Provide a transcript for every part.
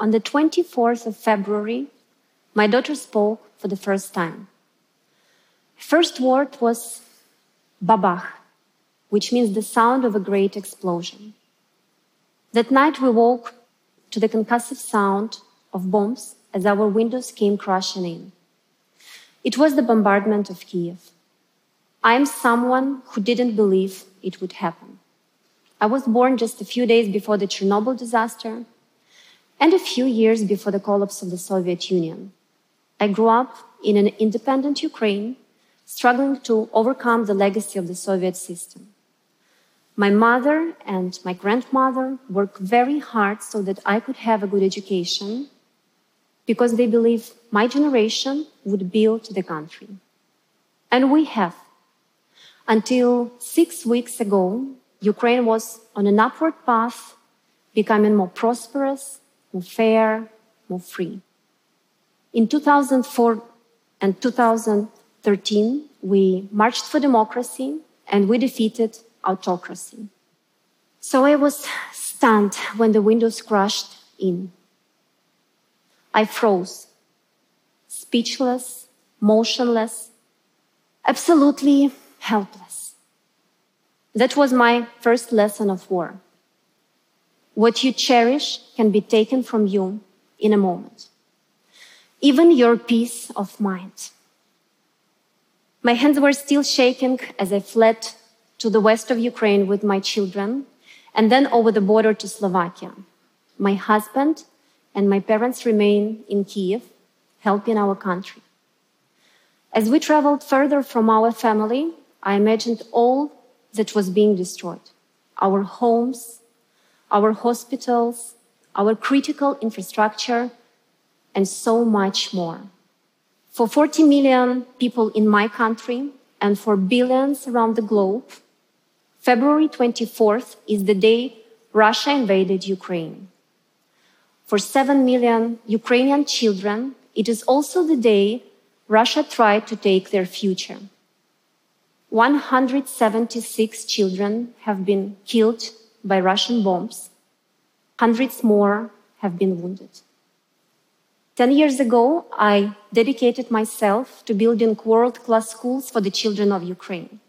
On the 24th of February, my daughter spoke for the first time. First word was babach, which means the sound of a great explosion. That night we woke to the concussive sound of bombs as our windows came crashing in. It was the bombardment of Kiev. I am someone who didn't believe it would happen. I was born just a few days before the Chernobyl disaster and a few years before the collapse of the Soviet Union. I grew up in an independent Ukraine, struggling to overcome the legacy of the Soviet system. My mother and my grandmother worked very hard so that I could have a good education because they believe my generation would build the country. And we have. Until six weeks ago, Ukraine was on an upward path, becoming more prosperous, more fair, more free. In 2004 and 2013, we marched for democracy and we defeated autocracy. So I was stunned when the windows crashed in. I froze, speechless, motionless, absolutely helpless. That was my first lesson of war. What you cherish can be taken from you in a moment. Even your peace of mind. My hands were still shaking as I fled to the west of Ukraine with my children and then over the border to Slovakia. My husband and my parents remain in Kiev, helping our country. As we traveled further from our family, I imagined all that was being destroyed our homes, our hospitals, our critical infrastructure, and so much more. For 40 million people in my country and for billions around the globe, February 24th is the day Russia invaded Ukraine. For 7 million Ukrainian children, it is also the day Russia tried to take their future. 176 children have been killed by Russian bombs. Hundreds more have been wounded. Ten years ago, I dedicated myself to building world class schools for the children of Ukraine.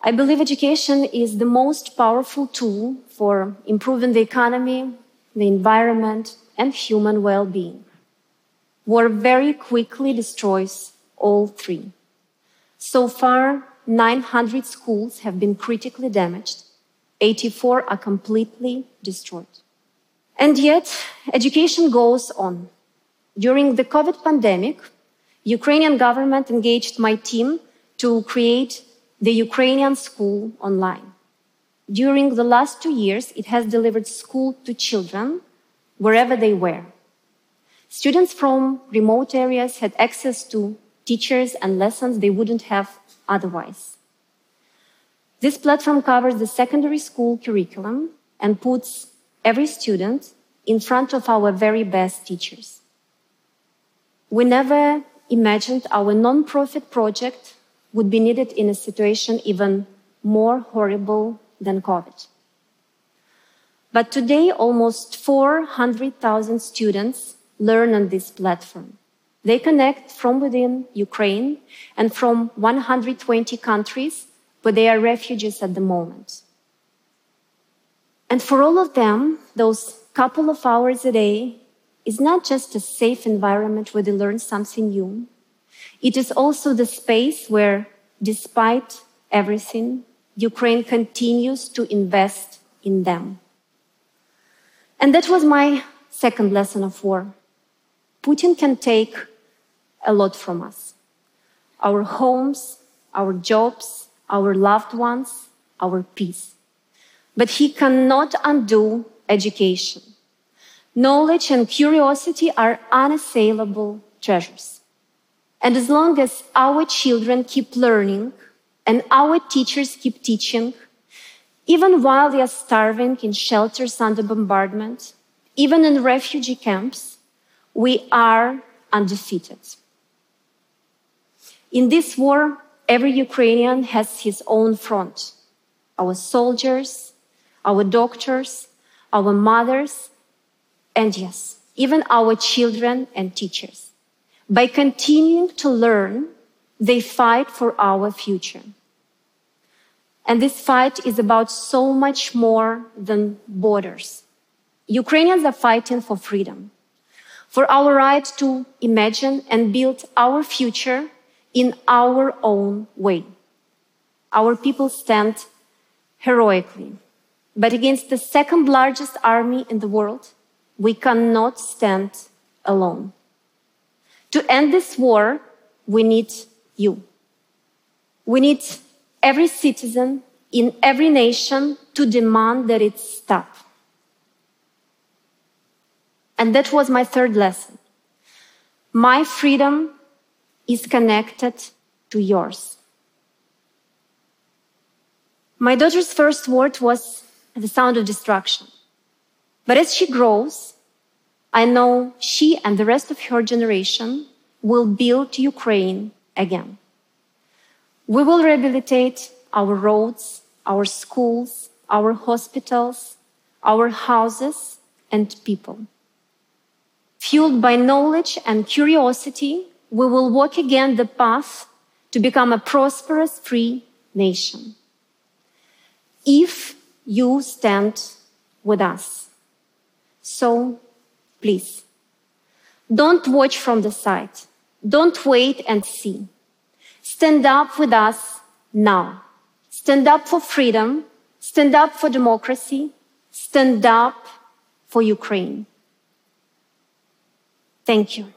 I believe education is the most powerful tool for improving the economy, the environment, and human well being. War very quickly destroys all three. So far, 900 schools have been critically damaged. 84 are completely destroyed. And yet, education goes on. During the COVID pandemic, Ukrainian government engaged my team to create the Ukrainian school online. During the last two years, it has delivered school to children wherever they were. Students from remote areas had access to teachers and lessons they wouldn't have otherwise. This platform covers the secondary school curriculum and puts every student in front of our very best teachers. We never imagined our non-profit project would be needed in a situation even more horrible than COVID. But today, almost 400,000 students learn on this platform. They connect from within Ukraine and from 120 countries where they are refugees at the moment. And for all of them, those couple of hours a day is not just a safe environment where they learn something new. It is also the space where, despite everything, Ukraine continues to invest in them. And that was my second lesson of war. Putin can take a lot from us our homes, our jobs, our loved ones, our peace. But he cannot undo education. Knowledge and curiosity are unassailable treasures. And as long as our children keep learning and our teachers keep teaching, even while they are starving in shelters under bombardment, even in refugee camps, we are undefeated. In this war, every Ukrainian has his own front. Our soldiers, our doctors, our mothers, and yes, even our children and teachers. By continuing to learn, they fight for our future. And this fight is about so much more than borders. Ukrainians are fighting for freedom, for our right to imagine and build our future in our own way. Our people stand heroically. But against the second largest army in the world, we cannot stand alone. To end this war, we need you. We need every citizen in every nation to demand that it stop. And that was my third lesson. My freedom is connected to yours. My daughter's first word was the sound of destruction. But as she grows, I know she and the rest of her generation will build Ukraine again. We will rehabilitate our roads, our schools, our hospitals, our houses and people. Fueled by knowledge and curiosity, we will walk again the path to become a prosperous, free nation. If you stand with us. So please, don't watch from the side. Don't wait and see. Stand up with us now. Stand up for freedom. Stand up for democracy. Stand up for Ukraine. Thank you.